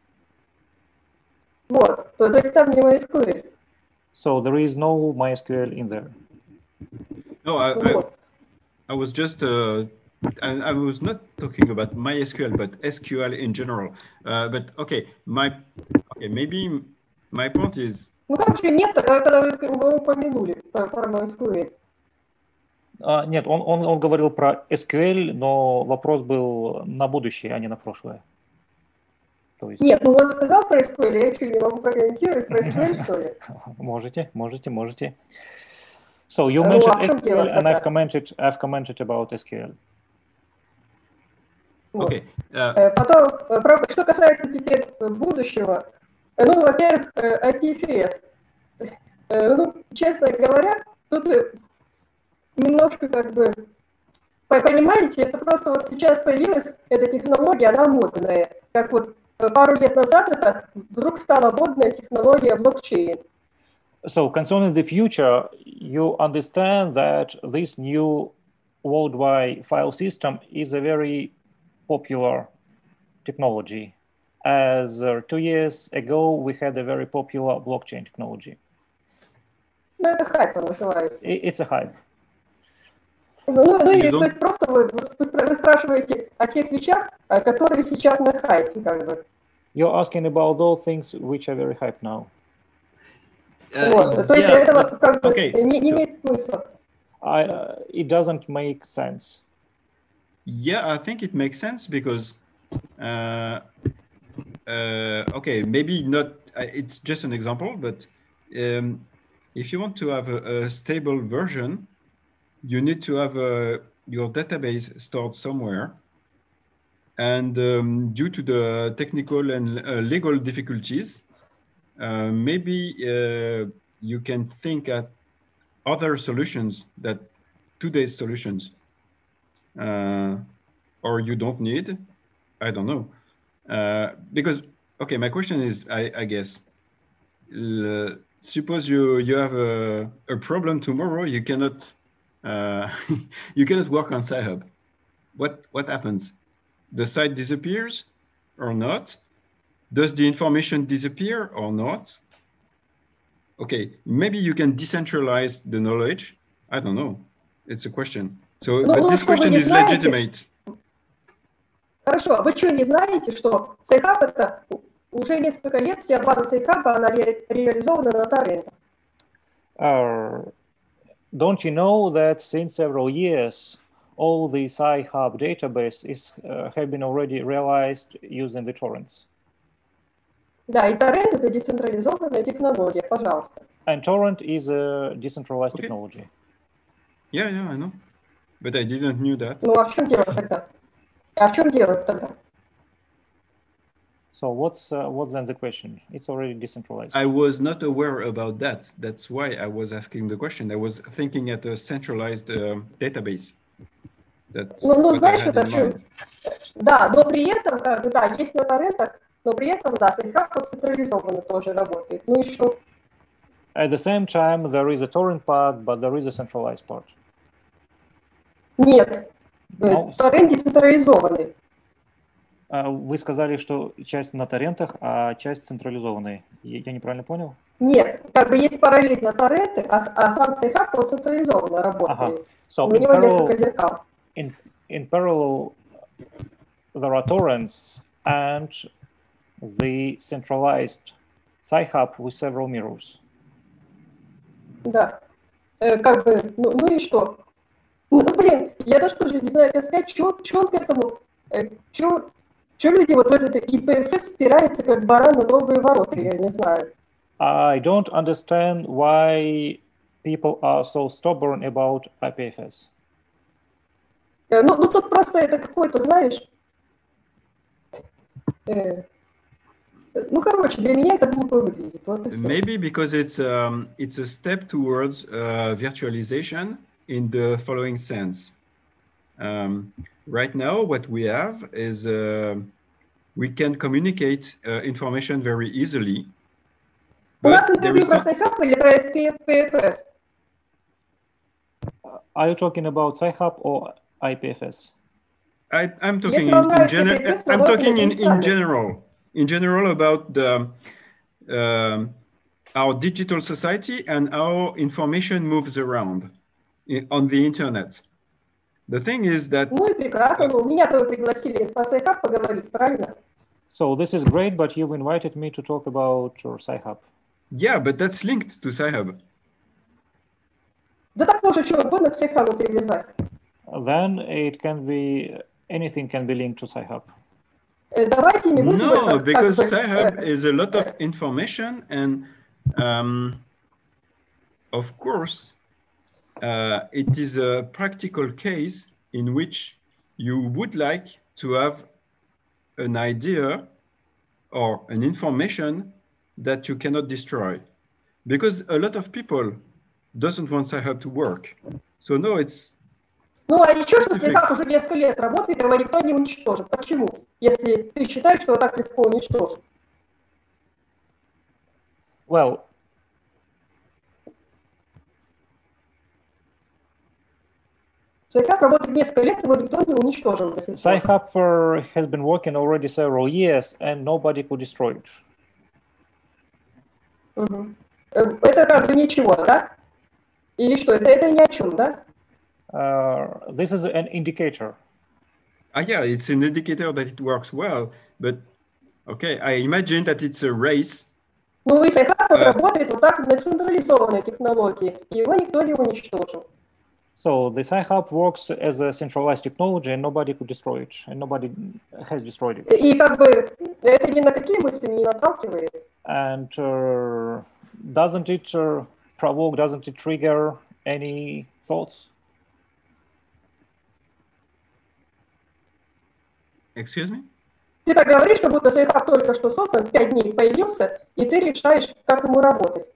Вот, то, то есть там не MySQL. So there is no MySQL in there. No, I, I, Вот. I was just uh, I, I was not talking about MySQL, but SQL in general. Uh, but okay, my okay maybe my point is Ну же нет, э, когда вы, упомянули про, MySQL. А, нет, он, он, он говорил про SQL, но вопрос был на будущее, а не на прошлое. То есть Нет, ну он сказал про SQL, я что, не могу прокомментировать про SQL, что ли? можете, можете, можете. So you Ну, а mentioned дело SQL, and I've commented, I've commented about SQL. Вот. okay. Uh, Э, Потом, э, что касается теперь будущего, ну, во-первых, э, IPFS. Э, Ну, честно говоря, тут э, немножко как бы, по- понимаете, это просто вот сейчас появилась эта технология, она модная. Как вот э, пару лет назад это вдруг стала модная технология блокчейн. So concerning the future, you understand that this new worldwide file system is a very popular technology. As uh, two years ago, we had a very popular blockchain technology. Ну, это хайпа называется. I- It's a hype. Ну, ну, ну You и то don't- есть просто вы, вы спра- вы спрашиваете о тех вещах, э, которые сейчас на хайпе, как бы. You're asking about those things which are very hype now. Uh, Вот. То есть yeah, это but- вот как бы okay, не, не so- имеет смысла. I, uh, it doesn't make sense. Yeah, I think it makes sense because, uh, uh, okay, maybe not, uh, it's just an example, but um, if you want to have a, a stable version, you need to have uh, your database stored somewhere. And um, due to the technical and uh, legal difficulties, uh, maybe uh, you can think at other solutions that today's solutions or you don't need. I don't know. Uh, because okay, my question is, I, I guess, uh, suppose you you have a, a problem tomorrow, you cannot uh, you cannot work on Sci-Hub. What what happens? The site disappears or not? Does the information disappear or not? Okay, maybe you can decentralize the knowledge. I don't know. It's a question. So, well, but this question is legitimate. Хорошо, а вы что, не знаете, что Сайхаб это уже несколько лет вся база Сайхаба, она ре- реализована на торрентах. Uh, don't you know that since several years, all the Sci-Hub database is uh, have been already realized using the torrents? Да, и торрент это децентрализованная технология, пожалуйста. And torrent is a decentralized Okay. technology. Yeah, yeah, I know. But I didn't knew that. Ну а в чем дело тогда? А в чем дело тогда? So what's uh, what's then the question? It's already decentralized. I was not aware about that. That's why I was asking the question. I was thinking at a centralized um database. That's Ну, ну what I знаешь, had это in в чем? mind. Да, но при этом, как бы, да, есть на торрентах, но при этом, да, Сайхаб вот централизованно тоже работает. Ну и что? At the same time, there is a torrent part, but there is a centralized part. Нет, Ну, э, торрент децентрализованный. А Вы сказали, что часть на торрентах, а часть централизованной. Я неправильно понял? Нет, как бы есть параллельно торренты, а, а сам Сайхаб вот централизованно работает. So У него несколько parallel, зеркал. in, in parallel, there are torrents and the centralized Sci-Hub with several mirrors. Да. Э, как бы, ну, ну и что? Ну, блин, я даже тоже не знаю, как сказать, что он к этому, э, что люди вот в этот ИПФС спираются, как баран на новые ворота, я не знаю. I don't understand why people are so stubborn about IPFS. Э, Ну, ну тут просто это какой-то, знаешь, э, ну, короче, для меня это глупо выглядит. Вот. Maybe because it's um, it's a step towards uh, virtualization in the following sense. Um, right now, what we have is uh, we can communicate uh, information very easily. But there is IPFS? Are you talking about Sci-Hub or IPFS? I, am talking in, in general. I'm talking in, in general. In general about the, um, our digital society and how information moves around on the internet. The thing is that Ну и прекрасно, ну, меня-то вы пригласили по Сайхаб поговорить, правильно? So this is great, but you've invited me to talk about your Sci-Hub. yeah, but that's linked to Sci-Hub. Да так можно что угодно к Сайхабу привязать. Then it can be anything can be linked to Sci-Hub. Э, Давайте не будем No, это как because бы, Sci-Hub э, is a lot of information, and um, of course, uh, it is a practical case in which you would like to have an idea or an information that you cannot destroy because a lot of people doesn't want sci-hub to work. So no, it's Ну, а еще что Сайхаб уже несколько лет работает, его никто не уничтожит. Почему? Если ты считаешь, что его так легко уничтожить. Well, Сайхаб работает несколько лет, его никто не уничтожил. uh, has been working already several years, and nobody could destroy it. Э, Это как бы ничего, да? Или что? Это, это ни о чем, да? Uh, this is an indicator. Ah, yeah, it's an indicator that it works well, but okay, I imagine that it's a race. Ну и Сайхаб Э. работает вот так на централизованной технологии, его никто не уничтожил. So the Sci-Hub works as a centralized technology and nobody could destroy it, and nobody has destroyed it. И как бы это ни на какие мысли не наталкивает. And uh, doesn't it uh, provoke, doesn't it trigger any thoughts? Excuse me? Ты так говоришь, как будто Сайхаб только что создан, пять дней появился, и ты решаешь, как ему работать.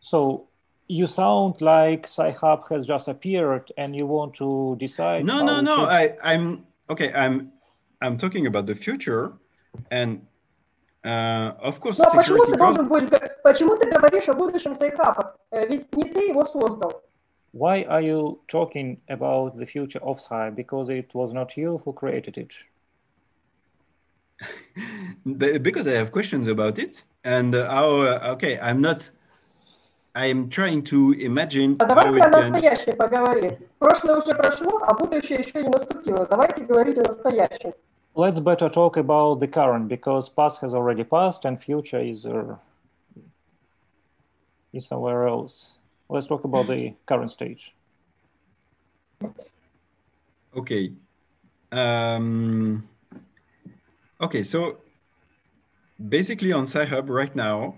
So you sound like Sci-Hub has just appeared and you want to decide. No, how no, it no. should- I, I'm okay. I'm, I'm talking about the future, and uh, of course, Ну а почему security. ты guard- должен будешь, г- почему ты говоришь о будущем Сайхаба? Э, Ведь не ты его создал. Why are you talking about the future of Sci? Because it was not you who created it. Be- because I have questions about it, and uh, how. Uh, okay, I'm not. I'm trying to imagine А how давайте it о can. настоящем поговорим. Прошлое уже прошло, а будущее еще не наступило. Давайте говорить о настоящем. Let's better talk about the current because past has already passed and future is uh, is somewhere else. Let's talk about the current stage. Okay. Um, okay, so basically on Sci-Hub right now,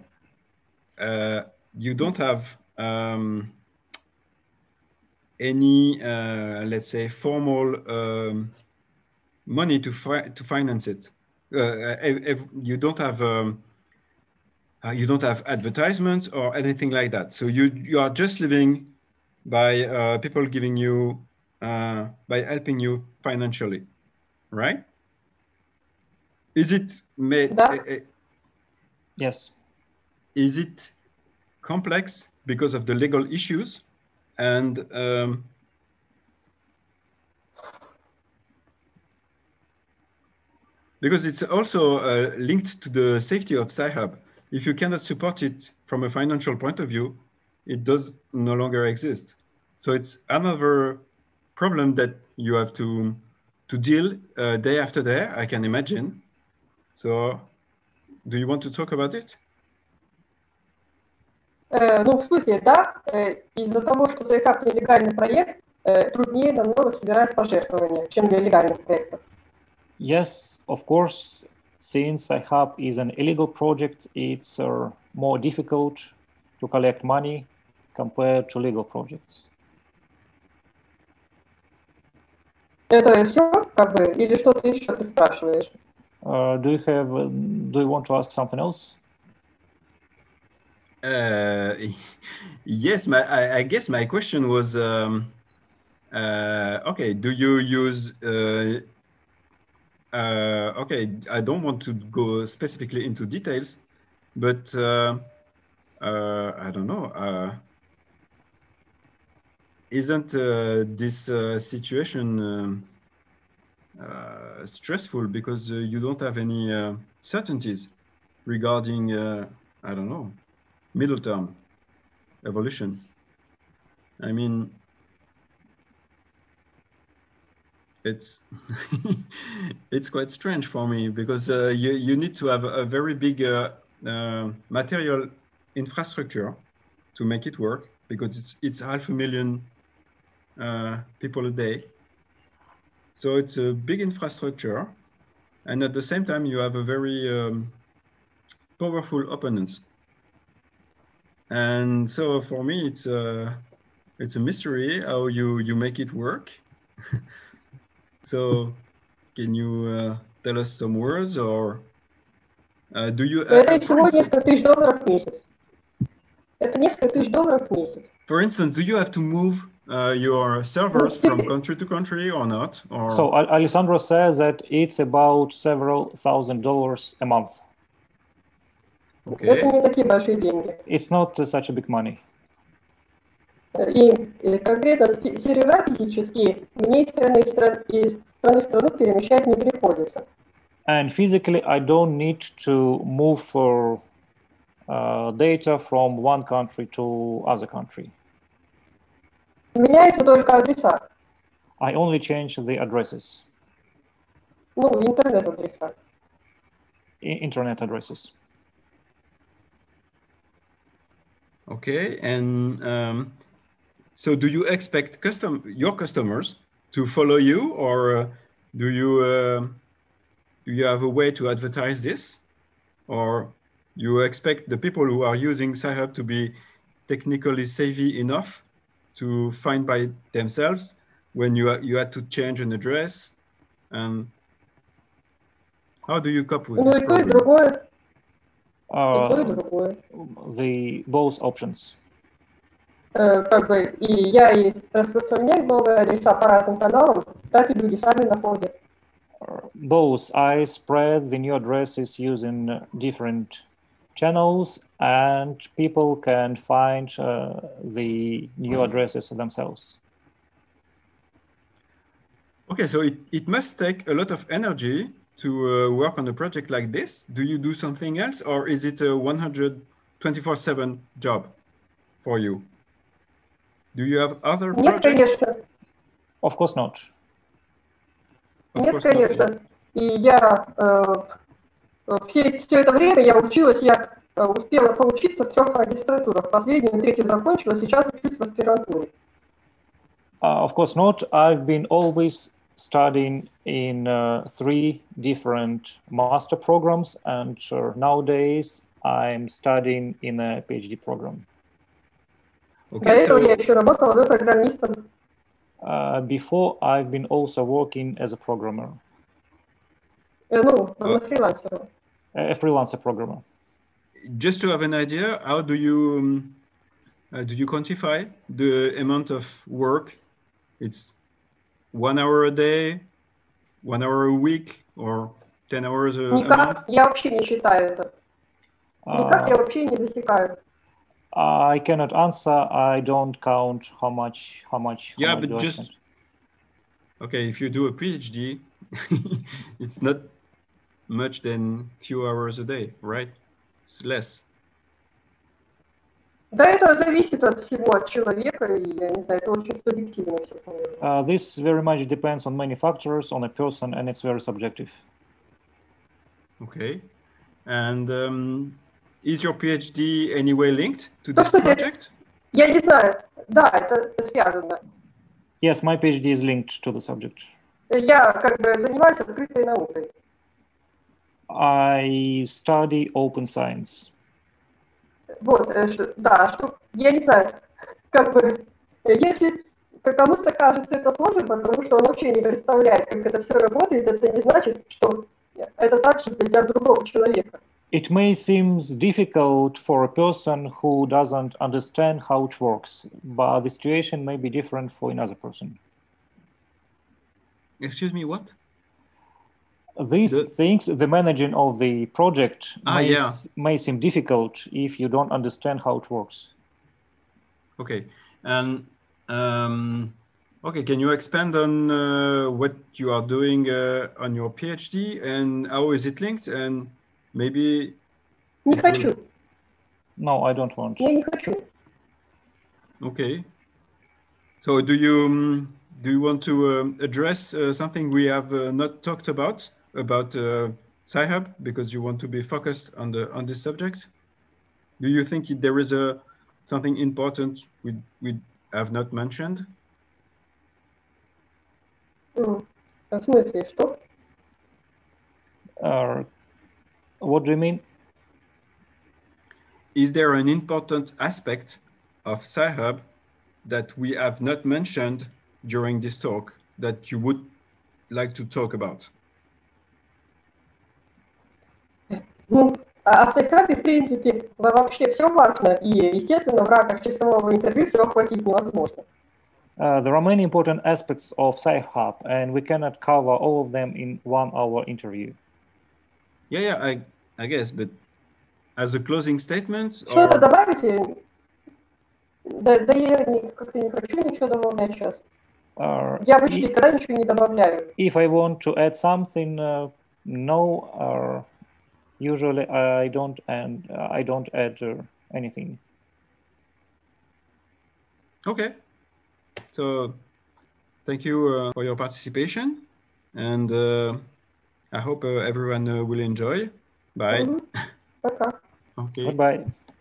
uh, you don't have um, any, uh, let's say, formal um, money to fi- to finance it. Uh, ev- ev- you don't have um, uh, you don't have advertisements or anything like that. So you you are just living by uh, people giving you uh, by helping you financially, right? Is it made? Eh, eh, Yes. is it complex because of the legal issues and um, because it's also uh, linked to the safety of Sci-Hub. If you cannot support it from a financial point of view, it does no longer exist. So it's another problem that you have to to deal uh, day after day. I can imagine. So, do you want to talk about it? Э, ну, в смысле, да, э, из-за того, что Сайхаб нелегальный проект, э, труднее намного собирать пожертвования, чем для легальных проектов. Yes, of course. Since iHub is an illegal project, it's uh, more difficult to collect money compared to legal projects. Это все, как бы, или что-то еще ты спрашиваешь? Uh, do you have? uh, do you want to ask something else? Uh, yes, my, I, I guess my question was, um, uh, okay, do you use, uh, uh, okay, I don't want to go specifically into details, but uh, I don't know. Isn't this situation um, stressful because you don't have any certainties regarding, I don't know, middle term evolution. I mean, it's it's quite strange for me because uh, you you need to have a very big uh, uh, material infrastructure to make it work because it's it's half a million uh, people a day. So it's a big infrastructure, and at the same time you have a very um, powerful opponents and so for me, it's a, it's a mystery how you, you make it work. so can you uh, tell us some words or uh, do you... For instance, do you have to move uh, your servers from country to country or not? Or... So Alessandro says that it's about several thousand dollars a month. Okay Это не такие большие деньги. It's not such a big money. И, э, конкретно сервера физические мне из страны, из страны в страну перемещать не приходится. And physically, I don't need to move for uh, data from one country to other country. Меняются только адреса, I only change the addresses, ну, интернет-адреса. i- internet addresses. Okay, and um, so do you expect custom your customers to follow you, or uh, do you uh, do you have a way to advertise this, or you expect the people who are using Sci-Hub to be technically savvy enough to find by themselves when you you had to change an address? and how do you cope with this? Problem? Uh, другое. the both options. Э, Как бы и я и распространяю новые адреса по разным каналам, так и люди сами находят. Both I spread the new addresses using uh, different channels, and people can find uh, the new addresses themselves. Okay, so it, it must take a lot of energy to uh, work on a project like this. Do you do something else or is it a 124 7 job for you? Do you have other Нет, projects? конечно, Of course not. Of нет, course not. конечно. И я э, все, все это время я училась, я э, успела поучиться в трех магистратурах. Последнюю, третью закончила, сейчас учусь в аспирантуре. Uh, of course not. I've been always studying in uh, three different master programs, and uh, nowadays I'm studying in a PhD program. До Okay, этого я so, еще работала веб-программистом. Uh, before, I've been also working as a programmer, Э, Ну, А. на фрилансера. a freelancer programmer. just to have an idea, how do you um, uh, do you quantify the amount of work? It's one hour a day, one hour a week, or 10 hours a, a month? Никак я вообще не считаю это. Никак я Uh, вообще не засекаю. I cannot answer. I don't count how much, how much. how Yeah, much but do I just- spend. Okay, if you do a PhD, it's not much than few hours a day, right? It's less. Да, это зависит от всего, от человека, и я не знаю, это очень субъективно все. Uh, this very much depends on many factors, on a person, and it's very subjective. Okay. And um, is your PhD anyway linked to Да, this кстати, project? Я не знаю, да, это связано. Yes, my PhD is linked to the subject. Я как бы занимаюсь открытой наукой. I study open science. Вот, э, да, что, я не знаю, как бы, если кому-то кажется это сложно, потому что он вообще не представляет, как это все работает, это не значит, что это так же для другого человека. It may seem difficult for a person who doesn't understand how it works, but the situation may be different for another person. Excuse me, what? These The- things, the managing of the project Ah, may, yeah. s- may seem difficult if you don't understand how it works. Okay. And um, okay, can you expand on uh, what you are doing uh, on your PhD and how is it linked? And maybe Не Мгм. хочу, No, I don't want. я не хочу. Okay. So do you um, do you want to um, address uh, something we have uh, not talked about about uh, Sci-Hub because you want to be focused on the on this subject? Do you think it- there is a something important we we have not mentioned? М, В смысле, что? Uh, what do you mean? Is there an important aspect of Sci-Hub that we have not mentioned during this talk that you would like to talk about? Ну, а о стейкапе, в принципе, во- вообще все важно, и, естественно, в рамках часового интервью все охватить невозможно. Uh, there are many important aspects of Sci-Hub, and we cannot cover all of them in one hour interview. Yeah, yeah, I I guess, but as a closing statement, Что-то or добавите? Да, да я не- как-то не хочу ничего добавлять сейчас. Uh, Я i- почти никогда ничего не добавляю. if I want to add something, uh, no, uh, usually I don't and I don't add uh, anything. Okay. So thank you uh, for your participation and uh, I hope uh, everyone uh, will enjoy. Bye. Mm-hmm. Bye. okay. Bye.